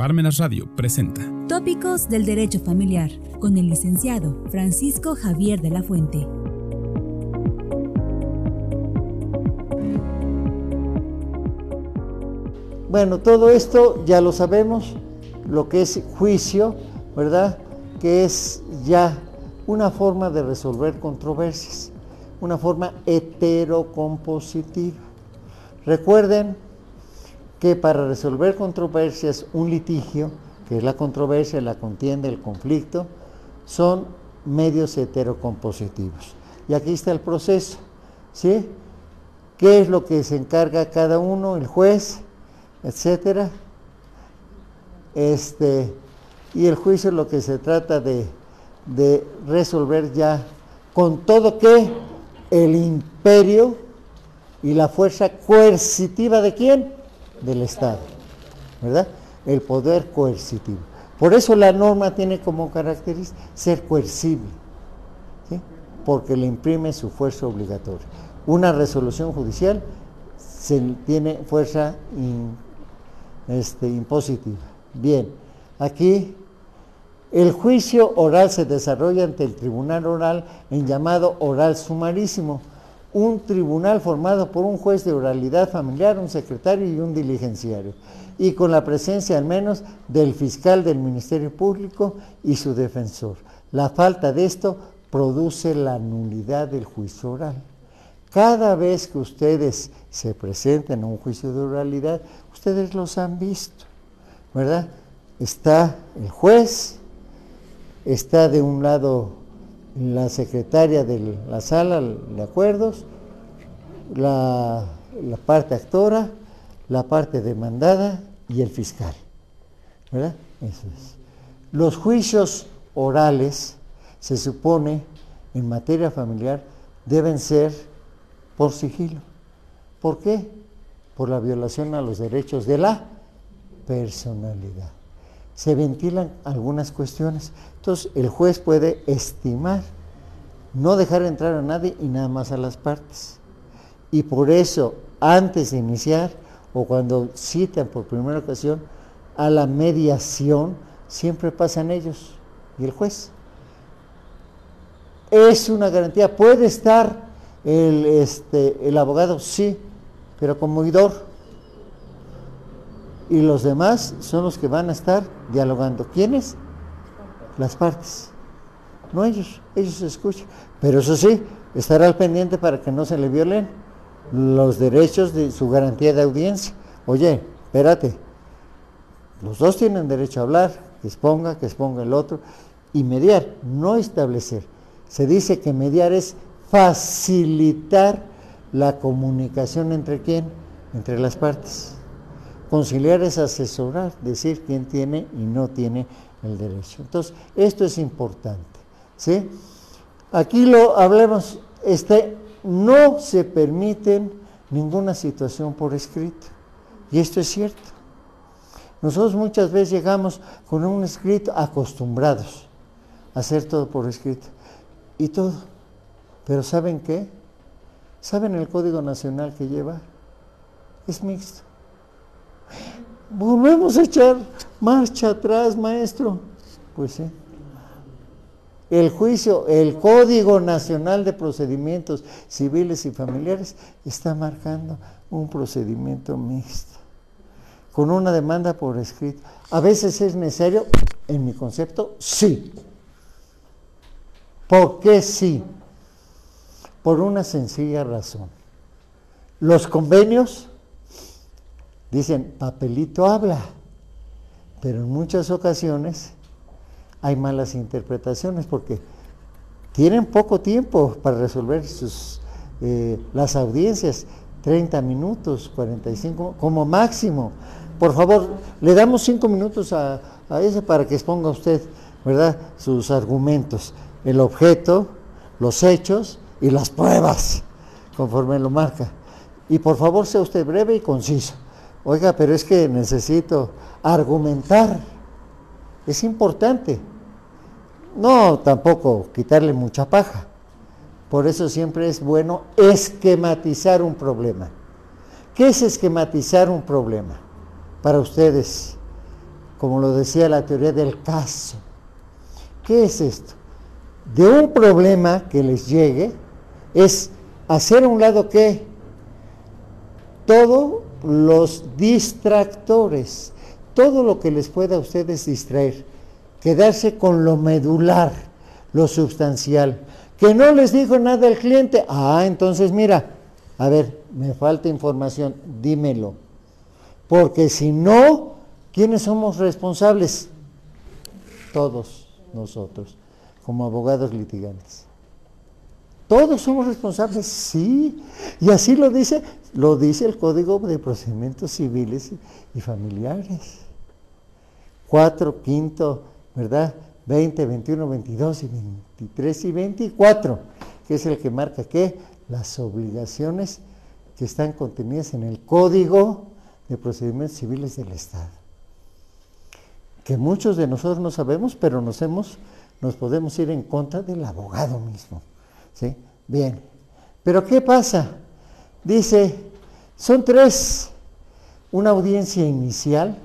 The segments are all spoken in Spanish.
Parmenas Radio presenta Tópicos del Derecho Familiar con el licenciado Francisco Javier de la Fuente. Bueno, todo esto ya lo sabemos, lo que es juicio, ¿verdad? Que es ya una forma de resolver controversias, una forma heterocompositiva. Recuerden que para resolver controversias, un litigio, que es la controversia, la contienda, el conflicto, son medios heterocompositivos. Y aquí está el proceso, ¿sí? ¿Qué es lo que se encarga cada uno, el juez, etcétera? Este, y el juicio es lo que se trata de, de resolver ya con todo que el imperio y la fuerza coercitiva de quién? Del Estado, ¿verdad? El poder coercitivo. Por eso la norma tiene como característica ser coercible, ¿sí? porque le imprime su fuerza obligatoria. Una resolución judicial se tiene fuerza este, impositiva. Bien, aquí el juicio oral se desarrolla ante el tribunal oral en llamado oral sumarísimo un tribunal formado por un juez de oralidad familiar, un secretario y un diligenciario, y con la presencia al menos del fiscal del Ministerio Público y su defensor. La falta de esto produce la nulidad del juicio oral. Cada vez que ustedes se presenten a un juicio de oralidad, ustedes los han visto, ¿verdad? Está el juez, está de un lado la secretaria de la sala de acuerdos, la, parte actora, la parte demandada y el fiscal. ¿Verdad? Eso es. Los juicios orales, se supone, en materia familiar, deben ser por sigilo. ¿Por qué? Por la violación a los derechos de la personalidad se ventilan algunas cuestiones. Entonces el juez puede estimar, no dejar entrar a nadie y nada más a las partes. Y por eso, antes de iniciar o cuando citan por primera ocasión a la mediación, siempre pasan ellos y el juez. Es una garantía. ¿Puede estar el, este, el abogado? Sí, pero como oidor y los demás son los que van a estar dialogando. ¿Quiénes? Las partes. No ellos, ellos escuchan. Pero eso sí, estará al pendiente para que no se le violen los derechos de su garantía de audiencia. Oye, espérate, los dos tienen derecho a hablar, que exponga, que exponga el otro, y mediar, no establecer. Se dice que mediar es facilitar la comunicación entre quién, entre las partes. Conciliar es asesorar, decir quién tiene y no tiene el derecho. Entonces, esto es importante. ¿sí? Aquí lo hablemos, este, no se permiten ninguna situación por escrito. Y esto es cierto. Nosotros muchas veces llegamos con un escrito acostumbrados a hacer todo por escrito. Y todo. Pero ¿saben qué? ¿Saben el Código Nacional que lleva? Es mixto. Volvemos a echar marcha atrás, maestro. Pues sí. El juicio, el Código Nacional de Procedimientos Civiles y Familiares está marcando un procedimiento mixto, con una demanda por escrito. A veces es necesario, en mi concepto, sí. ¿Por qué sí? Por una sencilla razón. Los convenios Dicen, papelito habla, pero en muchas ocasiones hay malas interpretaciones porque tienen poco tiempo para resolver sus, eh, las audiencias, 30 minutos, 45 como máximo. Por favor, le damos 5 minutos a, a ese para que exponga usted, ¿verdad?, sus argumentos, el objeto, los hechos y las pruebas, conforme lo marca. Y por favor, sea usted breve y conciso. Oiga, pero es que necesito argumentar. Es importante. No tampoco quitarle mucha paja. Por eso siempre es bueno esquematizar un problema. ¿Qué es esquematizar un problema para ustedes? como lo decía la teoría del caso. ¿Qué es esto? De un problema que les llegue es hacer a un lado qué? Todos los distractores, todo lo que les pueda a ustedes distraer, quedarse con lo medular, lo sustancial. Que no les dijo nada el cliente, ah, entonces mira, a ver, me falta información, dímelo. Porque si no, ¿quiénes somos responsables? Todos nosotros, como abogados litigantes. Todos somos responsables, sí. Y así lo dice, lo dice el Código de Procedimientos Civiles y Familiares. Cuatro, quinto, ¿verdad? 20, 21, 22 y 23 y 24, que es el que marca que las obligaciones que están contenidas en el Código de Procedimientos Civiles del Estado. Que muchos de nosotros no sabemos, pero nos hemos, nos podemos ir en contra del abogado mismo. Bien. Pero ¿qué pasa? Dice, son tres, una audiencia inicial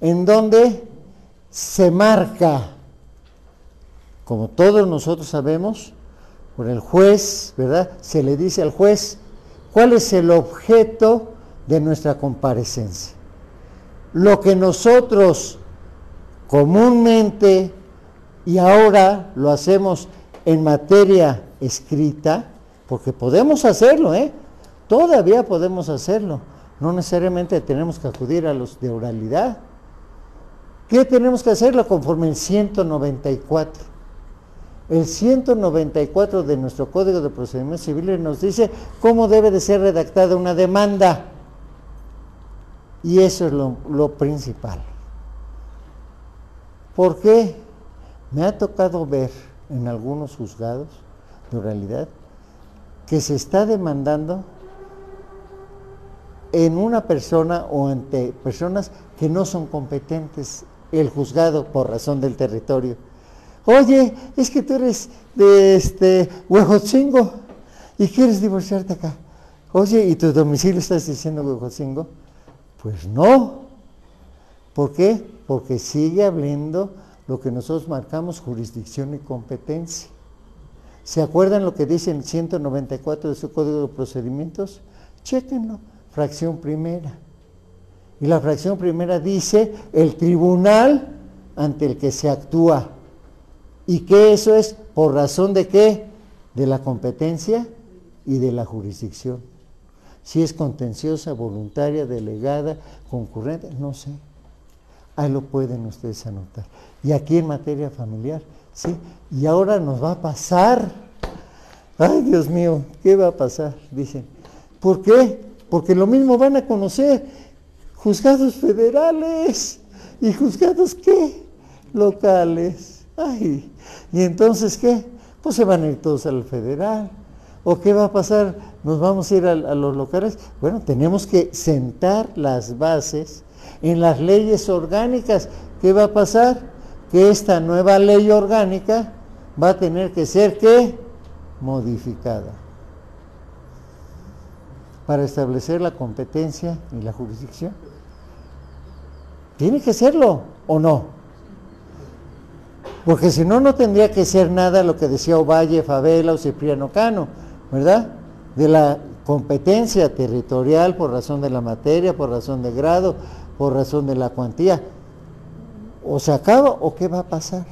en donde se marca, como todos nosotros sabemos, por el juez, ¿verdad? Se le dice al juez cuál es el objeto de nuestra comparecencia. Lo que nosotros comúnmente y ahora lo hacemos en materia escrita, porque podemos hacerlo, ¿eh? Todavía podemos hacerlo. No necesariamente tenemos que acudir a los de oralidad. ¿Qué tenemos que hacerlo conforme el 194? El 194 de nuestro Código de Procedimientos Civiles nos dice cómo debe de ser redactada una demanda. Y eso es lo, lo principal. ¿Por qué? Me ha tocado ver en algunos juzgados de oralidad que se está demandando en una persona o ante personas que no son competentes el juzgado por razón del territorio. Oye, es que tú eres de este Huejotzingo y quieres divorciarte acá. Oye, ¿y tu domicilio estás diciendo Huejotzingo? Pues no. ¿Por qué? Porque sigue hablando lo que nosotros marcamos jurisdicción y competencia. ¿Se acuerdan lo que dice en 194 de su Código de Procedimientos? Chéquenlo, fracción primera. Y la fracción primera dice el tribunal ante el que se actúa. Y que eso es por razón de qué? De la competencia y de la jurisdicción. Si es contenciosa, voluntaria, delegada, concurrente, no sé. Ahí lo pueden ustedes anotar. Y aquí en materia familiar, ¿sí? Y ahora nos va a pasar. Ay, Dios mío, ¿qué va a pasar? Dicen. ¿Por qué? Porque lo mismo van a conocer juzgados federales y juzgados qué? Locales. Ay, ¿y entonces qué? Pues se van a ir todos al federal. ¿O qué va a pasar? ¿Nos vamos a ir a, a los locales? Bueno, tenemos que sentar las bases en las leyes orgánicas. ¿Qué va a pasar? Que esta nueva ley orgánica va a tener que ser modificada para establecer la competencia y la jurisdicción. Tiene que serlo o no. Porque si no, no tendría que ser nada lo que decía Ovalle, Favela o Cipriano Cano, ¿verdad? De la competencia territorial por razón de la materia, por razón de grado, por razón de la cuantía. O se acaba o qué va a pasar.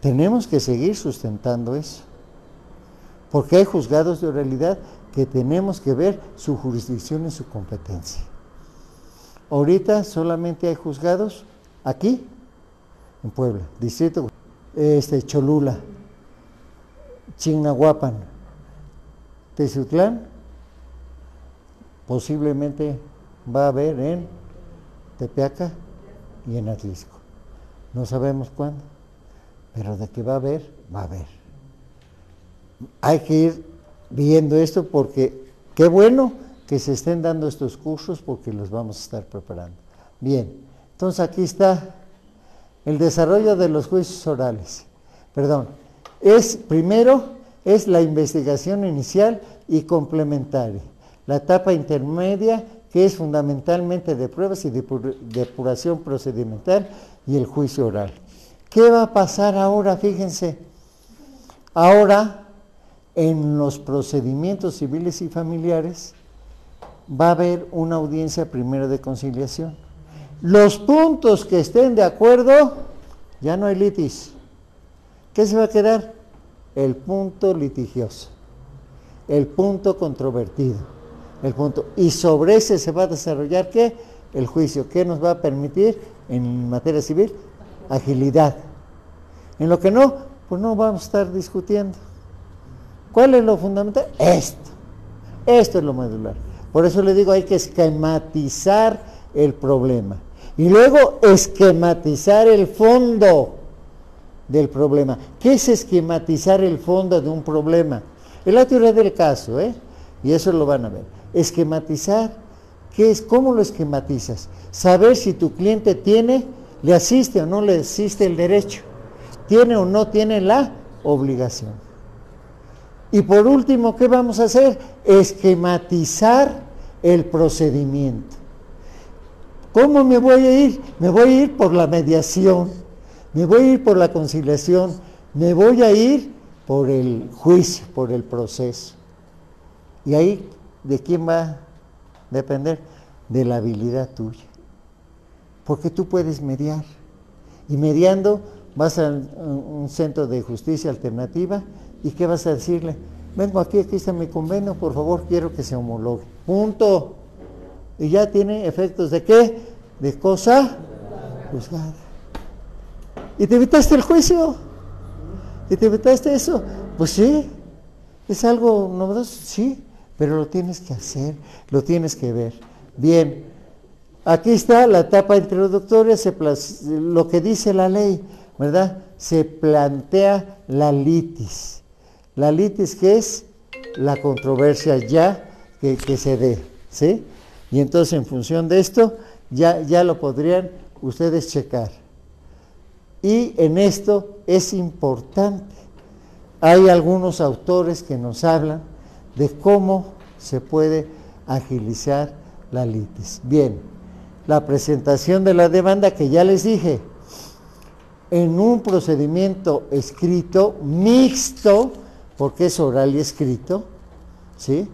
Tenemos que seguir sustentando eso. Porque hay juzgados de oralidad que tenemos que ver su jurisdicción y su competencia. Ahorita solamente hay juzgados aquí, en Puebla, distrito este, Cholula, Chignahuapan, Tezutlán, posiblemente va a haber en Tepeaca y en Atlisco. No sabemos cuándo, pero de que va a haber, va a haber. Hay que ir viendo esto porque qué bueno que se estén dando estos cursos porque los vamos a estar preparando. Bien, entonces aquí está el desarrollo de los juicios orales. Perdón, es primero es la investigación inicial y complementaria. La etapa intermedia que es fundamentalmente de pruebas y de depuración procedimental y el juicio oral. ¿Qué va a pasar ahora? Fíjense. Ahora, en los procedimientos civiles y familiares, va a haber una audiencia primero de conciliación. Los puntos que estén de acuerdo, ya no hay litis. ¿Qué se va a quedar? El punto litigioso, el punto controvertido, el punto. Y sobre ese se va a desarrollar qué? El juicio. ¿Qué nos va a permitir en materia civil? Agilidad. En lo que no, pues no vamos a estar discutiendo. ¿Cuál es lo fundamental? Esto. Esto es lo medular. Por eso le digo, hay que esquematizar el problema. Y luego esquematizar el fondo del problema. ¿Qué es esquematizar el fondo de un problema? Es la teoría del caso, ¿eh? Y eso lo van a ver. Esquematizar, ¿qué es? ¿Cómo lo esquematizas? Saber si tu cliente tiene, le asiste o no le asiste el derecho. Tiene o no tiene la obligación. Y por último, ¿qué vamos a hacer? Esquematizar el procedimiento. ¿Cómo me voy a ir? Me voy a ir por la mediación, me voy a ir por la conciliación, me voy a ir por el juicio, por el proceso. Y ahí, ¿de quién va a depender? De la habilidad tuya. Porque tú puedes mediar. Y mediando vas a un centro de justicia alternativa ¿Y qué vas a decirle? Vengo aquí, aquí está mi convenio, por favor, quiero que se homologue. Punto. Y ya tiene efectos de qué? De cosa juzgada. ¿Y te evitaste el juicio? ¿Y te evitaste eso? Pues sí, es algo novedoso, sí, pero lo tienes que hacer, lo tienes que ver. Bien, aquí está la etapa introductoria, lo que dice la ley, ¿verdad? Se plantea la litis. La litis que es la controversia ya que, se dé, ¿sí? Y entonces en función de esto ya, ya lo podrían ustedes checar. Y en esto es importante. Hay algunos autores que nos hablan de cómo se puede agilizar la litis. Bien, la presentación de la demanda que ya les dije, en un procedimiento escrito mixto, porque es oral y escrito, ¿sí?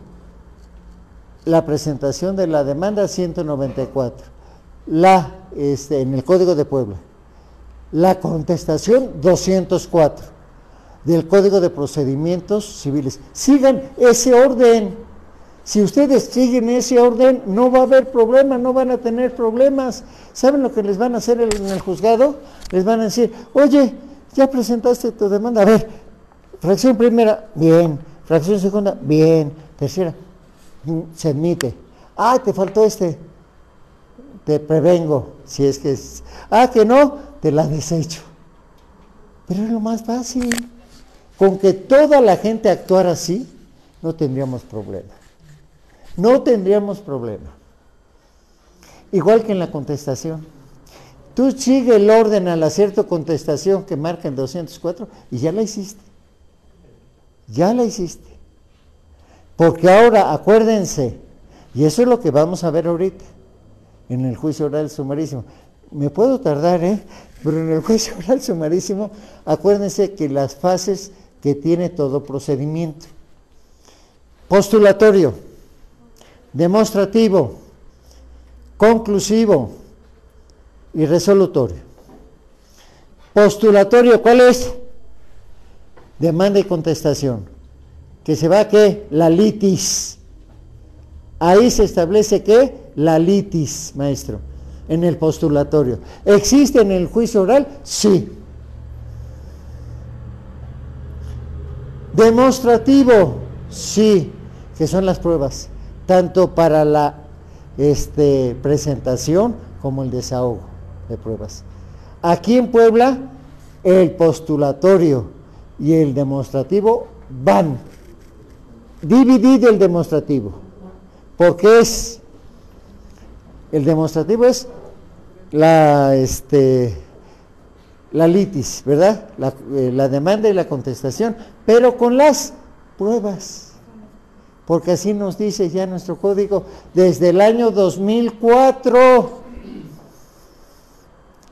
La presentación de la demanda 194, la, este, en el Código de Puebla, la contestación 204 del Código de Procedimientos Civiles. Sigan ese orden. Si ustedes siguen ese orden, no va a haber problema, no van a tener problemas. ¿Saben lo que les van a hacer en el juzgado? Les van a decir, oye, ya presentaste tu demanda, a ver, Fracción primera, bien. Fracción segunda, bien. Tercera, mm, se admite. Ah, te faltó este. Te prevengo, si es que es. Ah, que no, te la desecho. Pero es lo más fácil. Con que toda la gente actuara así, no tendríamos problema. No tendríamos problema. Igual que en la contestación. Tú sigue el orden al hacer tu contestación que marca en 204 y ya la hiciste. Ya la hiciste. Porque ahora, acuérdense, y eso es lo que vamos a ver ahorita, en el juicio oral sumarísimo. Me puedo tardar, ¿eh? Pero en el juicio oral sumarísimo, acuérdense que las fases que tiene todo procedimiento. Postulatorio, demostrativo, conclusivo y resolutorio. Postulatorio, ¿cuál es? demanda y contestación, que se va a qué? La litis. Ahí se establece que la litis, maestro, en el postulatorio. ¿Existe en el juicio oral? Sí. Demostrativo, sí, que son las pruebas, tanto para la este, presentación como el desahogo de pruebas. Aquí en Puebla, el postulatorio y el demostrativo van. Dividido el demostrativo. Porque es, el demostrativo es la, este, la litis, ¿verdad? Eh, la, demanda y la contestación, pero con las pruebas. porque así nos dice ya nuestro código desde el año 2004.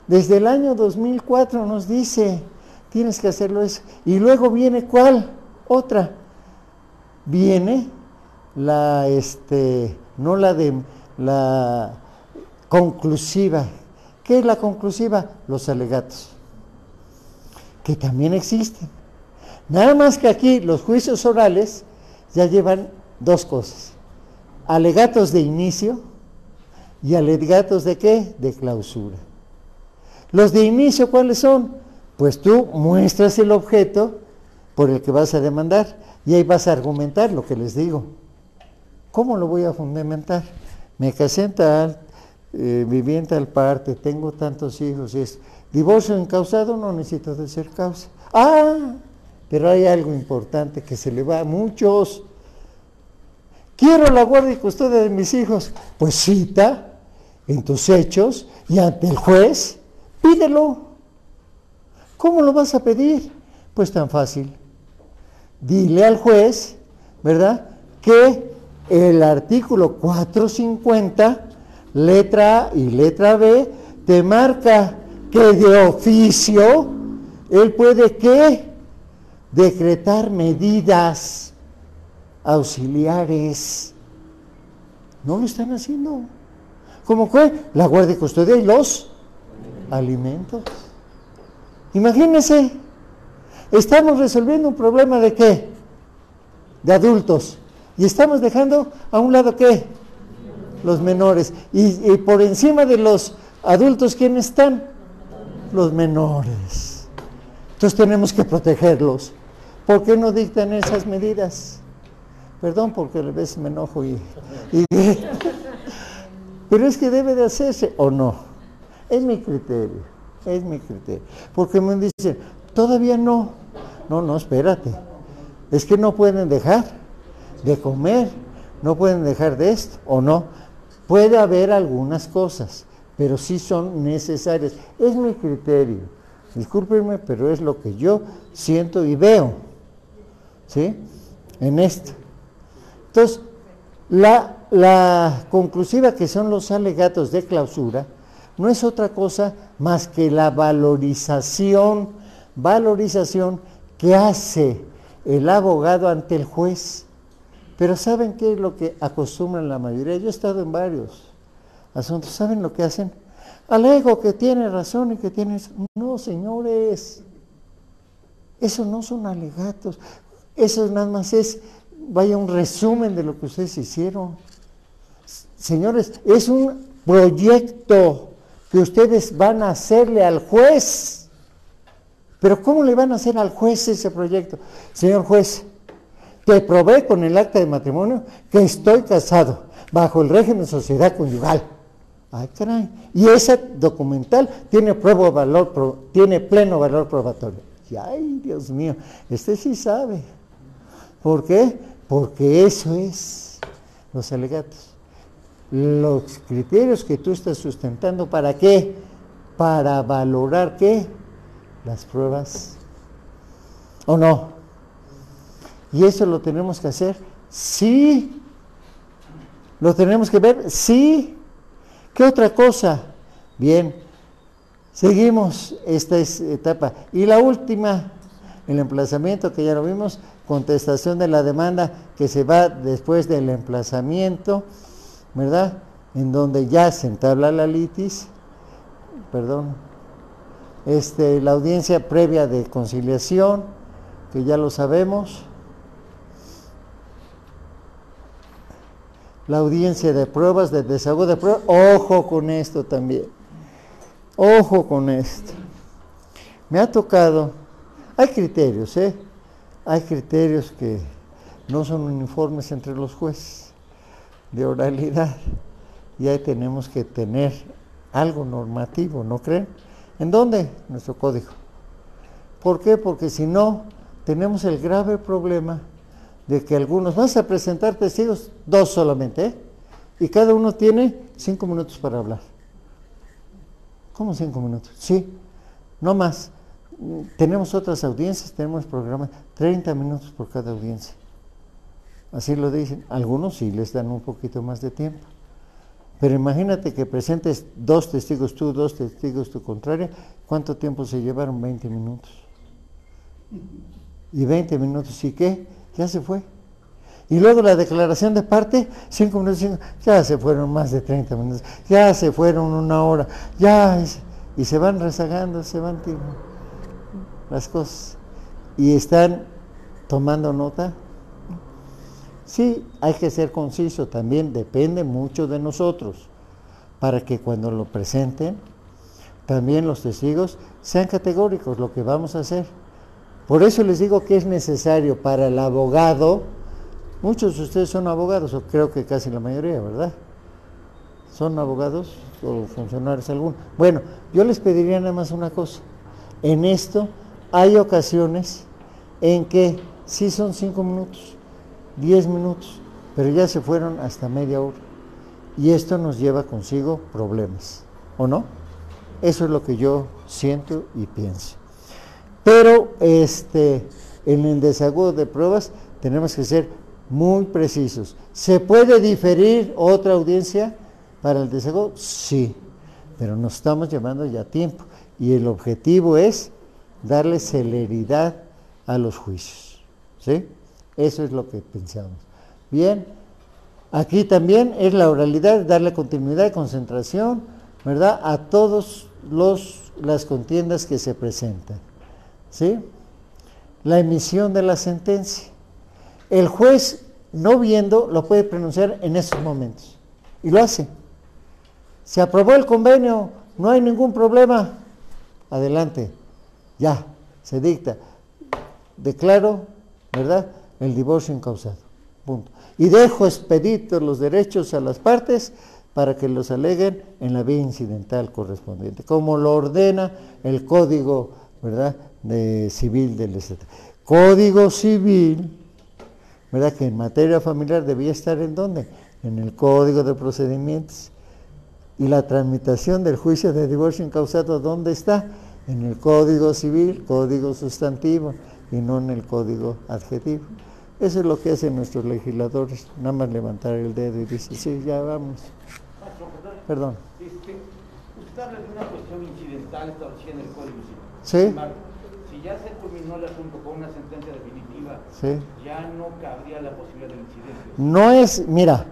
Desde el año 2004 nos dice, tienes que hacerlo eso. Y luego viene cuál? Otra. Viene la, este, no la de, la conclusiva. ¿Qué es la conclusiva? Los alegatos, que también existen. Nada más que aquí los juicios orales ya llevan dos cosas. Alegatos de inicio y alegatos de qué? De clausura. Los de inicio, ¿cuáles son? Pues tú muestras el objeto por el que vas a demandar y ahí vas a argumentar lo que les digo. ¿Cómo lo voy a fundamentar? Me casé en tal, eh, viví en tal parte, tengo tantos hijos y es divorcio encausado, no necesito de ser causa. Ah, pero hay algo importante que se le va a muchos. Quiero la guardia y custodia de mis hijos. Pues cita en tus hechos y ante el juez Pídelo. ¿Cómo lo vas a pedir? Pues tan fácil. Dile al juez, ¿verdad? Que el artículo 450, letra A y letra B, te marca que de oficio él puede que decretar medidas auxiliares. No lo están haciendo. ¿Cómo que la guardia y custodia y los alimentos. Imagínense, estamos resolviendo un problema de qué? De adultos. Y estamos dejando a un lado qué? Los menores. Y, por encima de los adultos, ¿quiénes están? Los menores. Entonces tenemos que protegerlos. ¿Por qué no dictan esas medidas? Perdón porque a veces me enojo y, y pero es que debe de hacerse o no. Es mi criterio, es mi criterio. Porque me dicen, todavía no. No, no, espérate. Es que no pueden dejar de comer, no pueden dejar de esto o no. Puede haber algunas cosas, pero sí son necesarias. Es mi criterio. Discúlpenme, pero es lo que yo siento y veo. ¿Sí? En esto. Entonces, la, la conclusiva que son los alegatos de clausura, no es otra cosa más que la valorización, valorización que hace el abogado ante el juez. Pero ¿saben qué es lo que acostumbran la mayoría? Yo he estado en varios asuntos. ¿Saben lo que hacen? Alego que tiene razón y que tiene... No, señores. Eso no son alegatos. Eso nada más es, vaya, un resumen de lo que ustedes hicieron. Señores, es un proyecto que ustedes van a hacerle al juez. Pero ¿cómo le van a hacer al juez ese proyecto? Señor juez, te probé con el acta de matrimonio que estoy casado bajo el régimen de sociedad conyugal. Ay, caray. Y ese documental tiene prueba valor, tiene pleno valor probatorio. Y ay, Dios mío, este sí sabe. ¿Por qué? Porque eso es los alegatos los criterios que tú estás sustentando, ¿para qué? Para valorar qué? Las pruebas. ¿O no? Y eso lo tenemos que hacer, sí. Lo tenemos que ver, sí. ¿Qué otra cosa? Bien, seguimos esta etapa. Y la última, el emplazamiento que ya lo vimos, contestación de la demanda que se va después del emplazamiento. ¿verdad? En donde ya se entabla la litis, perdón, este, la audiencia previa de conciliación, que ya lo sabemos, la audiencia de pruebas, de desahogo de pruebas, ojo con esto también, ojo con esto. Me ha tocado, hay criterios, ¿eh? Hay criterios que no son uniformes entre los jueces de oralidad. Y ahí tenemos que tener algo normativo, ¿no creen? ¿En dónde? Nuestro código. ¿Por qué? Porque si no, tenemos el grave problema de que algunos, vas a presentar testigos, dos solamente, ¿eh? y cada uno tiene cinco minutos para hablar. ¿Cómo cinco minutos? Sí, no más. Tenemos otras audiencias, tenemos programas, 30 minutos por cada audiencia. Así lo dicen. Algunos sí les dan un poquito más de tiempo. Pero imagínate que presentes dos testigos tú, dos testigos tu contraria. ¿Cuánto tiempo se llevaron? 20 minutos. Y 20 minutos, ¿y qué? Ya se fue. Y luego la declaración de parte, 5 minutos, cinco, ya se fueron más de 30 minutos, ya se fueron una hora, ya, y se van rezagando, se van tirando las cosas. Y están tomando nota Sí, hay que ser conciso, también depende mucho de nosotros, para que cuando lo presenten, también los testigos sean categóricos lo que vamos a hacer. Por eso les digo que es necesario para el abogado, muchos de ustedes son abogados, o creo que casi la mayoría, ¿verdad? ¿Son abogados o funcionarios algunos? Bueno, yo les pediría nada más una cosa. En esto hay ocasiones en que sí son cinco minutos, 10 minutos, pero ya se fueron hasta media hora. Y esto nos lleva consigo problemas, ¿o no? Eso es lo que yo siento y pienso. Pero este, en el desagudo de pruebas tenemos que ser muy precisos. ¿Se puede diferir otra audiencia para el desagudo? Sí, pero nos estamos llevando ya tiempo. Y el objetivo es darle celeridad a los juicios. ¿Sí? Eso es lo que pensamos. Bien, aquí también es la oralidad, darle continuidad y concentración, ¿verdad? A todos los las contiendas que se presentan. ¿Sí? La emisión de la sentencia. El juez, no viendo, lo puede pronunciar en esos momentos. Y lo hace. Se aprobó el convenio, no hay ningún problema. Adelante. Ya, se dicta. Declaro, ¿verdad? el divorcio incausado. Punto. Y dejo expeditos los derechos a las partes para que los aleguen en la vía incidental correspondiente, como lo ordena el Código ¿verdad? De Civil del Estado. Código Civil, ¿verdad? que en materia familiar debía estar en dónde? En el Código de Procedimientos. Y la tramitación del juicio de divorcio incausado, ¿dónde está? En el Código Civil, Código Sustantivo, y no en el Código Adjetivo. Eso es lo que hacen nuestros legisladores, nada más levantar el dedo y decir, sí, ya vamos. Perdón. Este, usted habla de una cuestión incidental establecida en el Código Civil. Sí. Ya se culminó el asunto con una sentencia definitiva, sí. ya no cabría la posibilidad del incidente. No es, mira,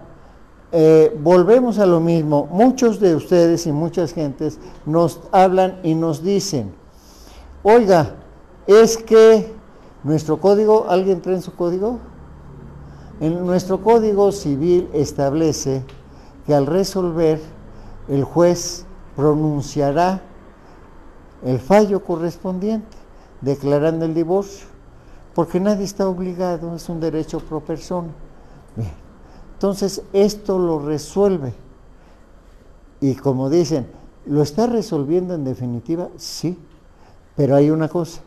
eh, volvemos a lo mismo. Muchos de ustedes y muchas gentes nos hablan y nos dicen, oiga, es que nuestro código, ¿alguien trae en su código? En nuestro código civil establece que al resolver el juez pronunciará el fallo correspondiente declarando el divorcio, porque nadie está obligado, es un derecho pro persona. Entonces, esto lo resuelve. Y como dicen, ¿lo está resolviendo en definitiva? Sí, pero hay una cosa,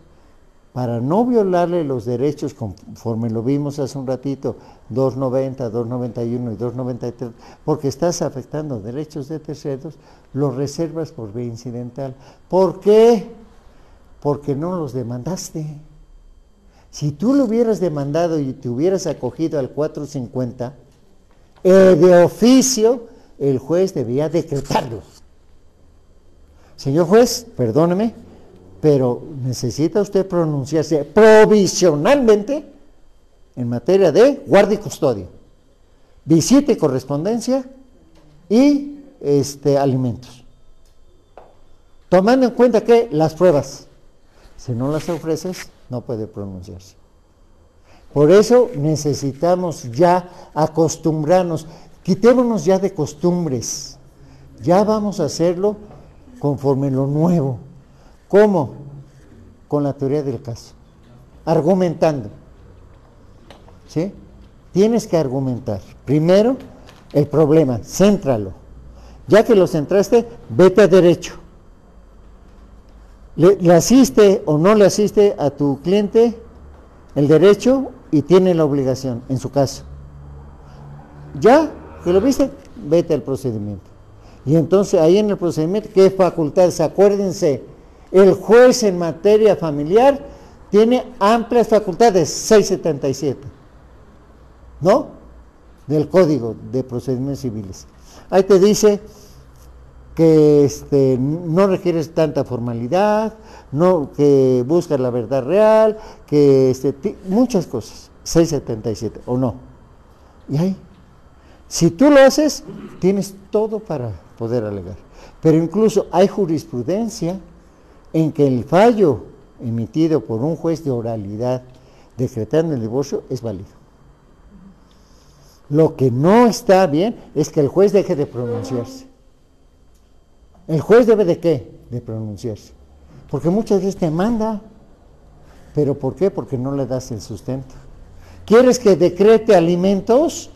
para no violarle los derechos conforme lo vimos hace un ratito, 290, 291 y 293, porque estás afectando derechos de terceros, los reservas por vía incidental. ¿Por qué? Porque no los demandaste. Si tú lo hubieras demandado y te hubieras acogido al 450, eh, de oficio el juez debía decretarlos. Señor juez, perdóneme, pero necesita usted pronunciarse provisionalmente en materia de guardia y custodia, visita y correspondencia y este, alimentos. Tomando en cuenta que las pruebas, si no las ofreces, no puede pronunciarse. Por eso necesitamos ya acostumbrarnos, quitémonos ya de costumbres, ya vamos a hacerlo conforme lo nuevo. ¿Cómo? Con la teoría del caso, argumentando. ¿Sí? Tienes que argumentar. Primero, el problema, céntralo. Ya que lo centraste, vete a derecho. Le, asiste o no le asiste a tu cliente el derecho y tiene la obligación, en su caso. Ya que lo viste, vete al procedimiento. Y entonces ahí en el procedimiento, ¿qué facultades? Acuérdense, el juez en materia familiar tiene amplias facultades, 677. ¿no? Del Código de Procedimientos Civiles. Ahí te dice que este, no requieres tanta formalidad, no, que buscas la verdad real, que este, muchas cosas. 677, ¿o no? Y ahí, si tú lo haces, tienes todo para poder alegar. Pero incluso hay jurisprudencia en que el fallo emitido por un juez de oralidad decretando el divorcio es válido. Lo que no está bien es que el juez deje de pronunciarse. El juez debe de qué? De pronunciarse. Porque muchas veces te manda. ¿Pero por qué? Porque no le das el sustento. ¿Quieres que decrete alimentos?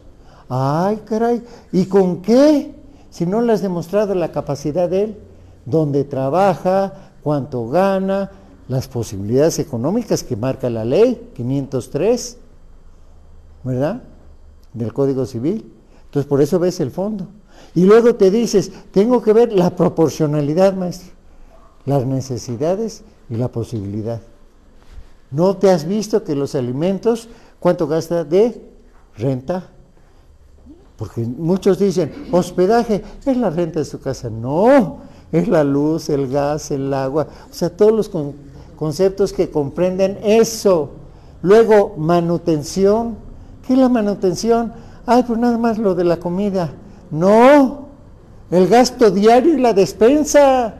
Ay, caray. ¿Y con qué? Si no le has demostrado la capacidad de él, dónde trabaja, cuánto gana, las posibilidades económicas que marca la ley 503, ¿verdad? Del Código Civil. Entonces, por eso ves el fondo. Y luego te dices, tengo que ver la proporcionalidad, maestro, las necesidades y la posibilidad. ¿No te has visto que los alimentos, cuánto gasta de renta? Porque muchos dicen, hospedaje es la renta de su casa. No, es la luz, el gas, el agua, o sea, todos los conceptos que comprenden eso. Luego, manutención. ¿Qué es la manutención? Ay, pues nada más lo de la comida. No, el gasto diario y la despensa.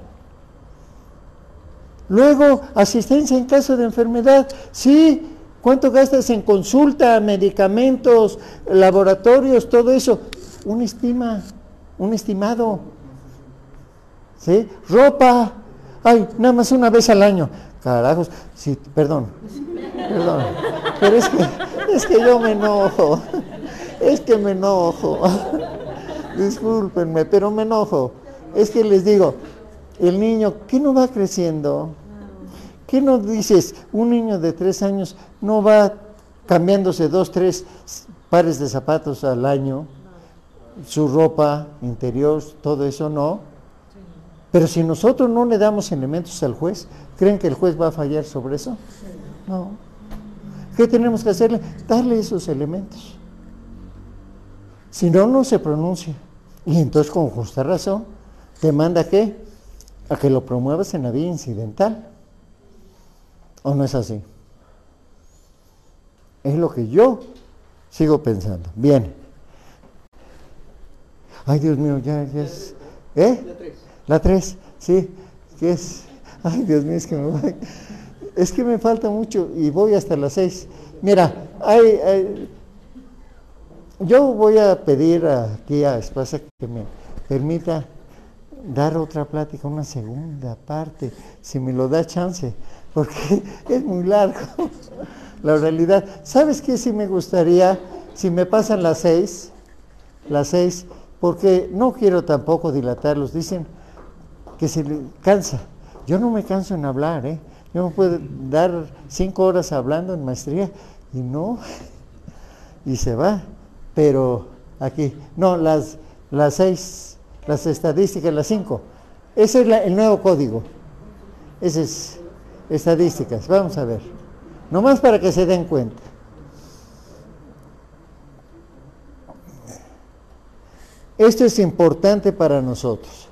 Luego, asistencia en caso de enfermedad. Sí, ¿cuánto gastas en consulta, medicamentos, laboratorios, todo eso? Un estima, un estimado. ¿Sí? Ropa. Ay, nada más una vez al año. Carajos, sí, perdón, perdón. Pero es que, es que yo me enojo. Es que me enojo. Discúlpenme, pero me enojo. Es que les digo, el niño, ¿qué no va creciendo? ¿Qué no dices? Un niño de tres años no va cambiándose dos, tres pares de zapatos al año, su ropa interior, todo eso no. Pero si nosotros no le damos elementos al juez, ¿creen que el juez va a fallar sobre eso? No. ¿Qué tenemos que hacerle? Darle esos elementos. Si no, no se pronuncia. Y entonces, con justa razón, te manda a qué? A que lo promuevas en la vía incidental. ¿O no es así? Es lo que yo sigo pensando. Bien. Ay, Dios mío, ya, ya es. ¿Eh? La 3. La 3, sí. ¿Qué es? Ay, Dios mío, es que me Es que me falta mucho y voy hasta las 6. Mira, hay yo voy a pedir aquí a Espasa que me permita dar otra plática, una segunda parte, si me lo da chance, porque es muy largo la realidad. ¿Sabes qué? Si me gustaría, si me pasan las seis, las seis, porque no quiero tampoco dilatarlos, dicen que se cansa. Yo no me canso en hablar, ¿eh? Yo me puedo dar cinco horas hablando en maestría y no, y se va pero aquí, no, las, las seis, las estadísticas, las cinco. Ese es el nuevo código. Ese es estadísticas. Vamos a ver. Nomás para que se den cuenta. Esto es importante para nosotros.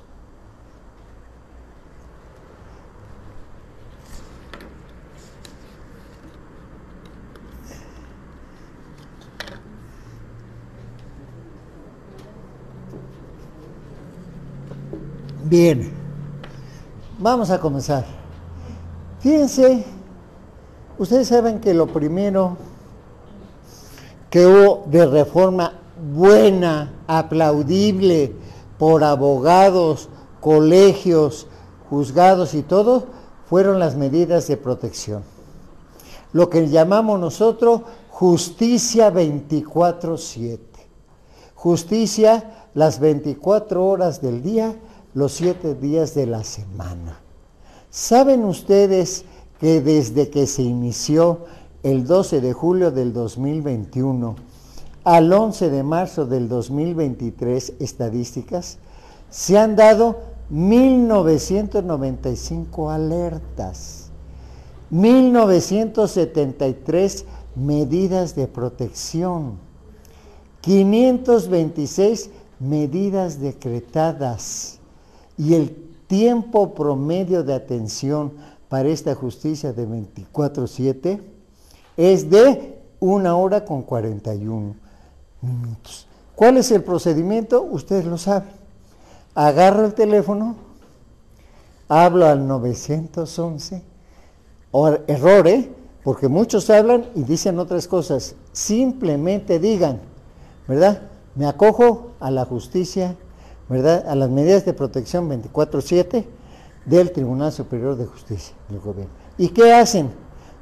Bien, vamos a comenzar. Fíjense, ustedes saben que lo primero que hubo de reforma buena, aplaudible por abogados, colegios, juzgados y todo, fueron las medidas de protección. Lo que llamamos nosotros justicia 24/7. Justicia las 24 horas del día los siete días de la semana. ¿Saben ustedes que desde que se inició el 12 de julio del 2021 al 11 de marzo del 2023 estadísticas, se han dado 1995 alertas, 1973 medidas de protección, 526 medidas decretadas y el tiempo promedio de atención para esta justicia de 24/7 es de una hora con 41 minutos. ¿Cuál es el procedimiento? Ustedes lo saben. Agarro el teléfono, hablo al 911, o error, ¿eh? porque muchos hablan y dicen otras cosas. Simplemente digan, ¿verdad? Me acojo a la justicia, ¿verdad? A las medidas de protección 24-7 del Tribunal Superior de Justicia del Gobierno. ¿Y qué hacen?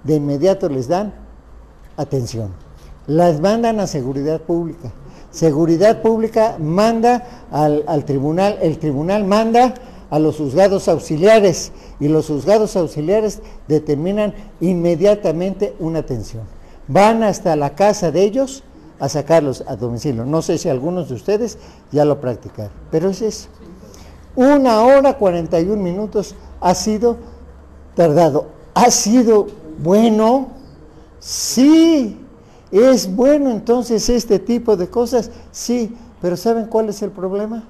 De inmediato les dan atención. Las mandan a seguridad pública. Seguridad pública manda al, al tribunal, el tribunal manda a los juzgados auxiliares y los juzgados auxiliares determinan inmediatamente una atención. Van hasta la casa de ellos a sacarlos a domicilio. No sé si algunos de ustedes ya lo practicaron, pero es eso. Una hora 41 minutos ha sido tardado. ¿Ha sido bueno? Sí. ¿Es bueno entonces este tipo de cosas? Sí. Pero ¿saben cuál es el problema?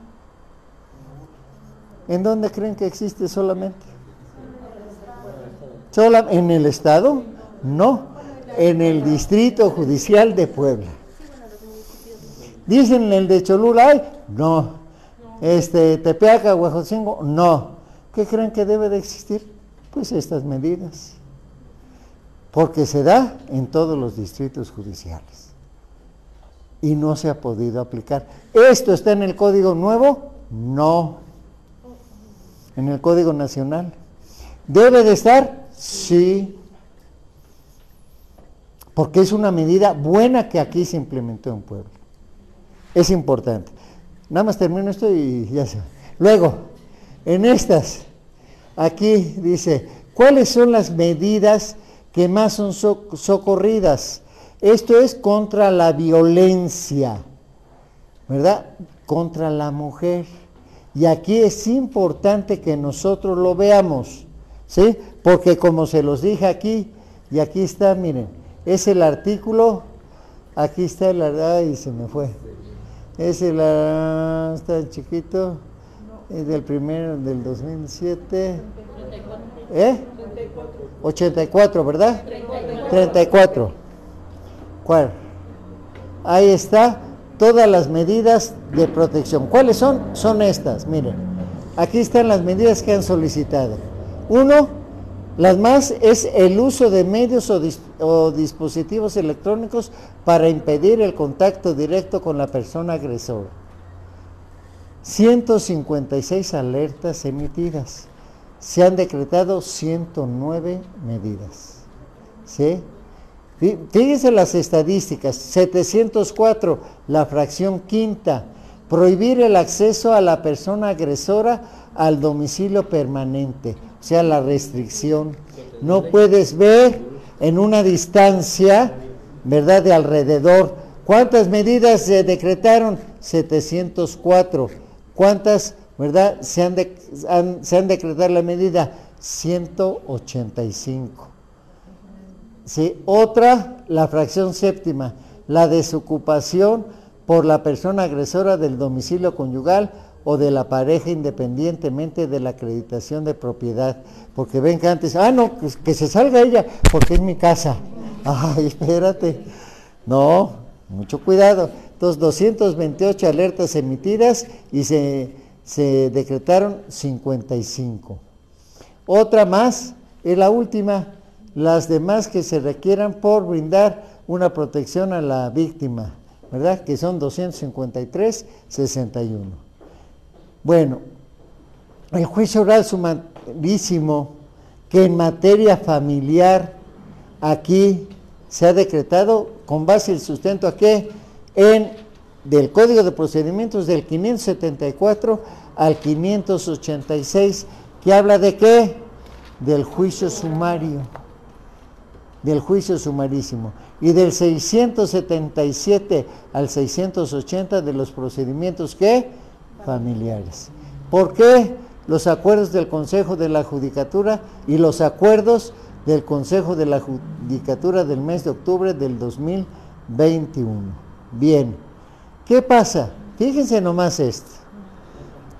¿En dónde creen que existe solamente? ¿Sola, ¿En el Estado? No, en el Distrito Judicial de Puebla. Dicen el de Cholula, no. Este, Tepeaca, Huejotzingo, no. ¿Qué creen que debe de existir? Pues estas medidas. Porque se da en todos los distritos judiciales. Y no se ha podido aplicar. ¿Esto está en el Código Nuevo? No en el Código Nacional. ¿Debe de estar? Sí. Porque es una medida buena que aquí se implementó en Puebla. Es importante. Nada más termino esto y ya se. Luego, en estas, aquí dice, ¿cuáles son las medidas que más son socorridas? Esto es contra la violencia, ¿verdad? Contra la mujer. Y aquí es importante que nosotros lo veamos, ¿sí? Porque como se los dije aquí, y aquí está, miren, es el artículo, aquí está el, ay, se me fue, es el, ah, está chiquito, es del primero, del 2007, ¿eh? 84, ¿verdad? 34. ¿Cuál? Ahí está todas las medidas de protección. ¿Cuáles son? Son estas, miren. Aquí están las medidas que han solicitado. Uno, las más es el uso de medios o, dispositivos electrónicos para impedir el contacto directo con la persona agresora. 156 alertas emitidas. Se han decretado 109 medidas. ¿Sí? Fíjense las estadísticas, 704, la fracción quinta, prohibir el acceso a la persona agresora al domicilio permanente, o sea, la restricción. No puedes ver en una distancia, ¿verdad?, de alrededor. ¿Cuántas medidas se decretaron? 704. ¿Cuántas, verdad, se han, se han decretado la medida? 185. ¿sí? Otra, la fracción séptima, la desocupación por la persona agresora del domicilio conyugal o de la pareja independientemente de la acreditación de propiedad. Porque ven que antes, ah, no, que, se salga ella porque es mi casa. Ay, espérate. No, mucho cuidado. Entonces, 228 alertas emitidas y se, se decretaron 55. Otra más, es la última, las demás que se requieran por brindar una protección a la víctima, ¿verdad? Que son 253, 61. Bueno, el juicio oral sumarísimo que en materia familiar aquí se ha decretado con base el sustento a qué? En del Código de Procedimientos del 574 al 586, que habla de qué? Del juicio sumario del juicio sumarísimo y del 677 al 680 de los procedimientos que familiares. ¿Por qué los acuerdos del Consejo de la Judicatura y los acuerdos del Consejo de la Judicatura del mes de octubre del 2021? Bien, ¿Qué pasa? Fíjense nomás esto.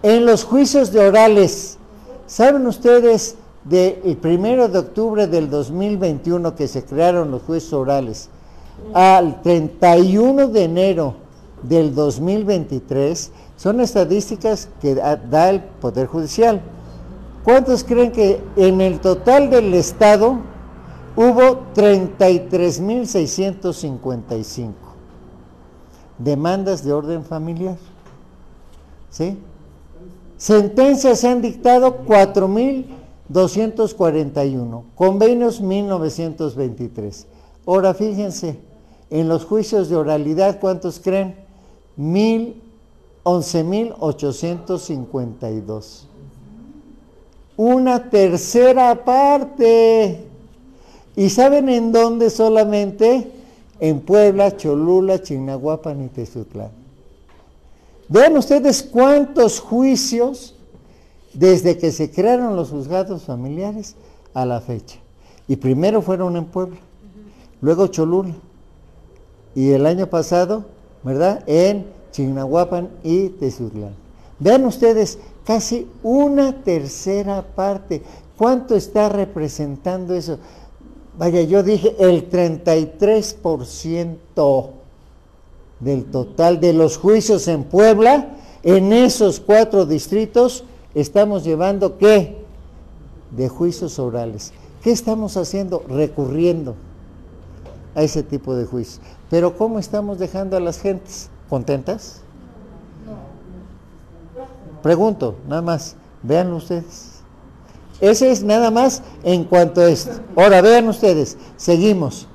En los juicios de orales, ¿saben ustedes del primero de octubre del 2021 que se crearon los juicios orales al 31 de enero del 2023 son estadísticas que da el Poder Judicial. ¿Cuántos creen que en el total del Estado hubo 33.655 demandas de orden familiar? ¿Sí? Sentencias se han dictado 4.241, convenios 1.923. Ahora fíjense, en los juicios de oralidad, ¿cuántos creen? 11.852. Una tercera parte. ¿Y saben en dónde solamente? En Puebla, Cholula, Chignahuapan y Tezutlán. Vean ustedes cuántos juicios desde que se crearon los juzgados familiares a la fecha. Y primero fueron en Puebla, luego Cholula. Y el año pasado, ¿verdad? En Chignahuapan y Tezutlán. Vean ustedes, casi una tercera parte. ¿Cuánto está representando eso? Vaya, yo dije el 33% del total de los juicios en Puebla, en esos cuatro distritos, estamos llevando qué? De juicios orales. ¿Qué estamos haciendo? Recurriendo a ese tipo de juicios. Pero ¿cómo estamos dejando a las gentes? ¿Contentas? Pregunto, nada más, vean ustedes. Ese es nada más en cuanto a esto. Ahora vean ustedes, seguimos.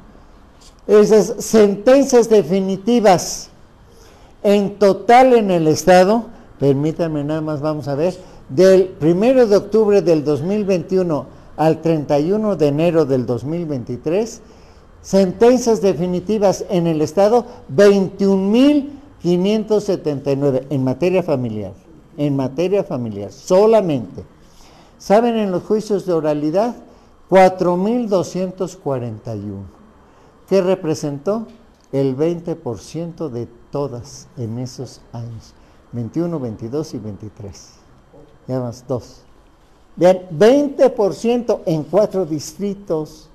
Esas sentencias definitivas en total en el Estado, permítanme nada más, vamos a ver, del primero de octubre del 2021 al 31 de enero del 2023, sentencias definitivas en el Estado, 21.579 en materia familiar, en materia familiar, solamente. ¿Saben en los juicios de oralidad? 4.241, que representó el 20% de todas en esos años, 21, 22 y 23. Ya más dos. Vean, 20% en cuatro distritos.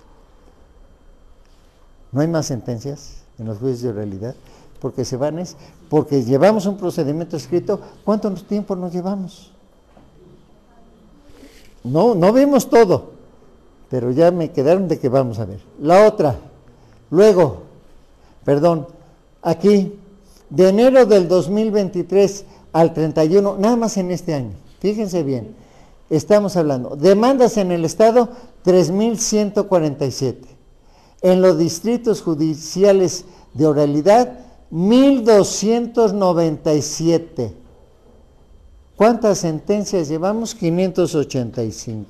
No hay más sentencias en los juicios de oralidad, porque se van es, porque llevamos un procedimiento escrito, ¿cuánto tiempo nos llevamos? No, no vimos todo, pero ya me quedaron de que vamos a ver. La otra, luego, perdón, aquí, de enero del 2023 al 31, nada más en este año, fíjense bien, estamos hablando, demandas en el Estado, 3.147. En los distritos judiciales de oralidad, 1.297. ¿Cuántas sentencias llevamos? 585.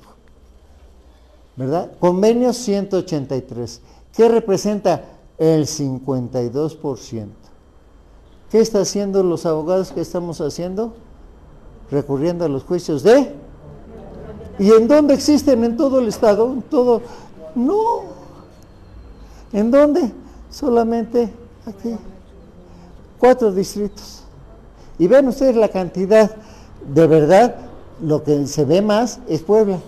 ¿Verdad? Convenios 183. ¿Qué representa? El 52%. ¿Qué están haciendo los abogados que estamos haciendo? Recurriendo a los juicios de... ¿Y en dónde existen? ¿En todo el Estado? ¿En todo? No. ¿En dónde? Solamente aquí. Cuatro distritos. Y ven ustedes la cantidad de verdad, lo que se ve más es Puebla.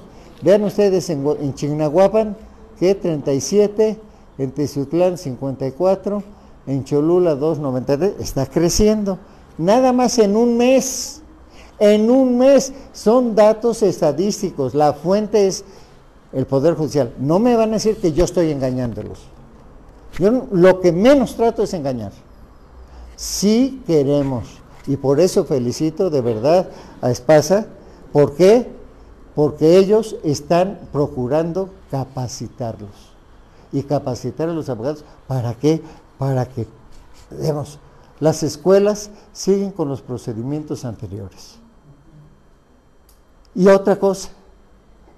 Vean ustedes en, en Chignahuapan, que 37, en Tezutlán 54, en Cholula 293, está creciendo. Nada más en un mes. En un mes son datos estadísticos. La fuente es el Poder Judicial. No me van a decir que yo estoy engañándolos. Yo lo que menos trato es engañar. Si queremos y por eso felicito de verdad a Espasa. ¿Por qué? Porque ellos están procurando capacitarlos. Y capacitar a los abogados, ¿para qué? Para que, digamos, las escuelas siguen con los procedimientos anteriores. Y otra cosa,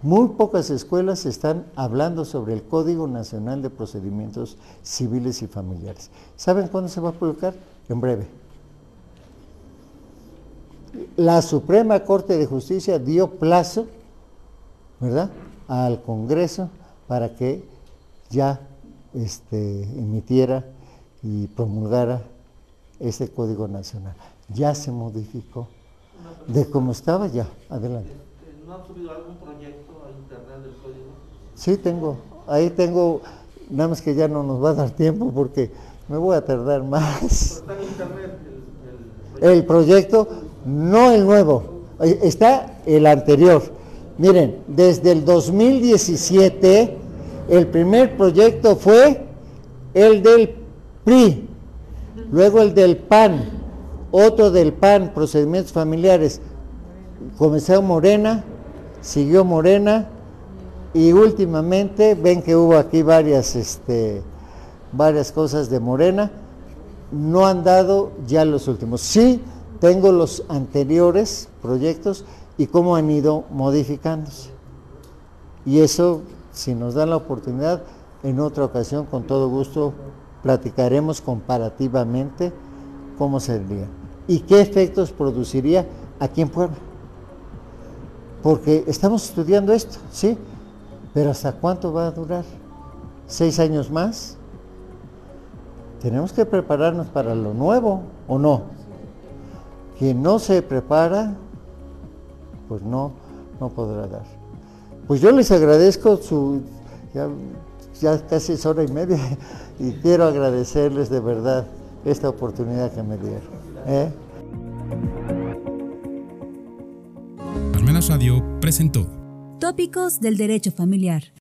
muy pocas escuelas están hablando sobre el Código Nacional de Procedimientos Civiles y Familiares. ¿Saben cuándo se va a publicar? En breve la Suprema Corte de Justicia dio plazo, ¿verdad?, al Congreso para que ya este, emitiera y promulgara este Código Nacional. Ya se modificó. De cómo estaba ya. Adelante. ¿No han subido algún proyecto a internet del código? Sí, tengo. Ahí tengo, nada más que ya no nos va a dar tiempo porque me voy a tardar más. Pero está en internet el, el El proyecto, no el nuevo, eh, está el anterior. Miren, desde el 2017, el primer proyecto fue el del PRI, luego el del PAN, otro del PAN, procedimientos familiares. Comenzó Morena, siguió Morena y últimamente ven que hubo aquí varias, este, varias cosas de Morena no han dado ya los últimos. Sí, tengo los anteriores proyectos y cómo han ido modificándose. Y eso, si nos dan la oportunidad, en otra ocasión, con todo gusto, platicaremos comparativamente cómo sería y qué efectos produciría aquí en Puebla. Porque estamos estudiando esto, ¿sí? Pero ¿hasta cuánto va a durar? ¿Seis años más? Tenemos que prepararnos para lo nuevo o no. Quien no se prepara, pues no, no podrá dar. Pues yo les agradezco su, ya, ya casi es hora y media, y quiero agradecerles de verdad esta oportunidad que me dieron. ¿eh? Palmenas Radio presentó Tópicos del derecho familiar.